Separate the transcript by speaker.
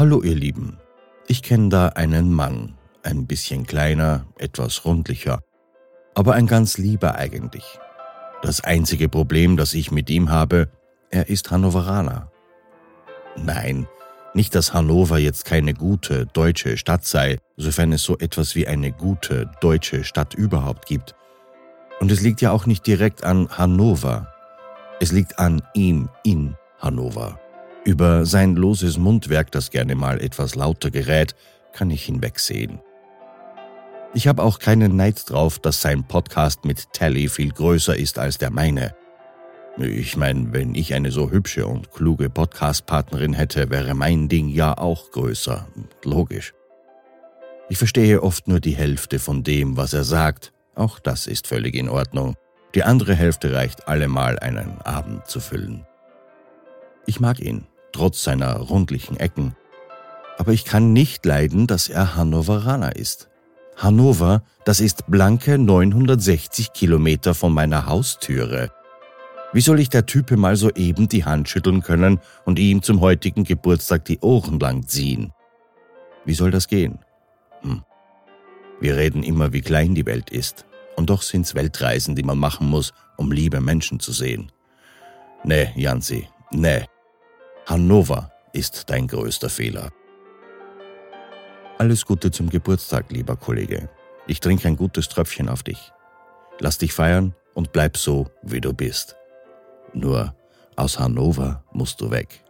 Speaker 1: Hallo ihr Lieben, ich kenne da einen Mann, ein bisschen kleiner, etwas rundlicher, aber ein ganz lieber eigentlich. Das einzige Problem, das ich mit ihm habe, er ist Hannoveraner. Nein, nicht, dass Hannover jetzt keine gute deutsche Stadt sei, sofern es so etwas wie eine gute deutsche Stadt überhaupt gibt. Und es liegt ja auch nicht direkt an Hannover. Es liegt an ihm in Hannover. Über sein loses Mundwerk, das gerne mal etwas lauter gerät, kann ich hinwegsehen. Ich habe auch keinen Neid drauf, dass sein Podcast mit Tally viel größer ist als der meine. Ich meine, wenn ich eine so hübsche und kluge Podcast-Partnerin hätte, wäre mein Ding ja auch größer. Logisch. Ich verstehe oft nur die Hälfte von dem, was er sagt. Auch das ist völlig in Ordnung. Die andere Hälfte reicht allemal, einen Abend zu füllen. Ich mag ihn, trotz seiner rundlichen Ecken. Aber ich kann nicht leiden, dass er Hannoveraner ist. Hannover, das ist blanke 960 Kilometer von meiner Haustüre. Wie soll ich der Type mal so eben die Hand schütteln können und ihm zum heutigen Geburtstag die Ohren lang ziehen? Wie soll das gehen? Hm. Wir reden immer, wie klein die Welt ist. Und doch sind's Weltreisen, die man machen muss, um liebe Menschen zu sehen. Nee, Jansi, nee. Hannover ist dein größter Fehler. Alles Gute zum Geburtstag, lieber Kollege. Ich trinke ein gutes Tröpfchen auf dich. Lass dich feiern und bleib so, wie du bist. Nur aus Hannover musst du weg.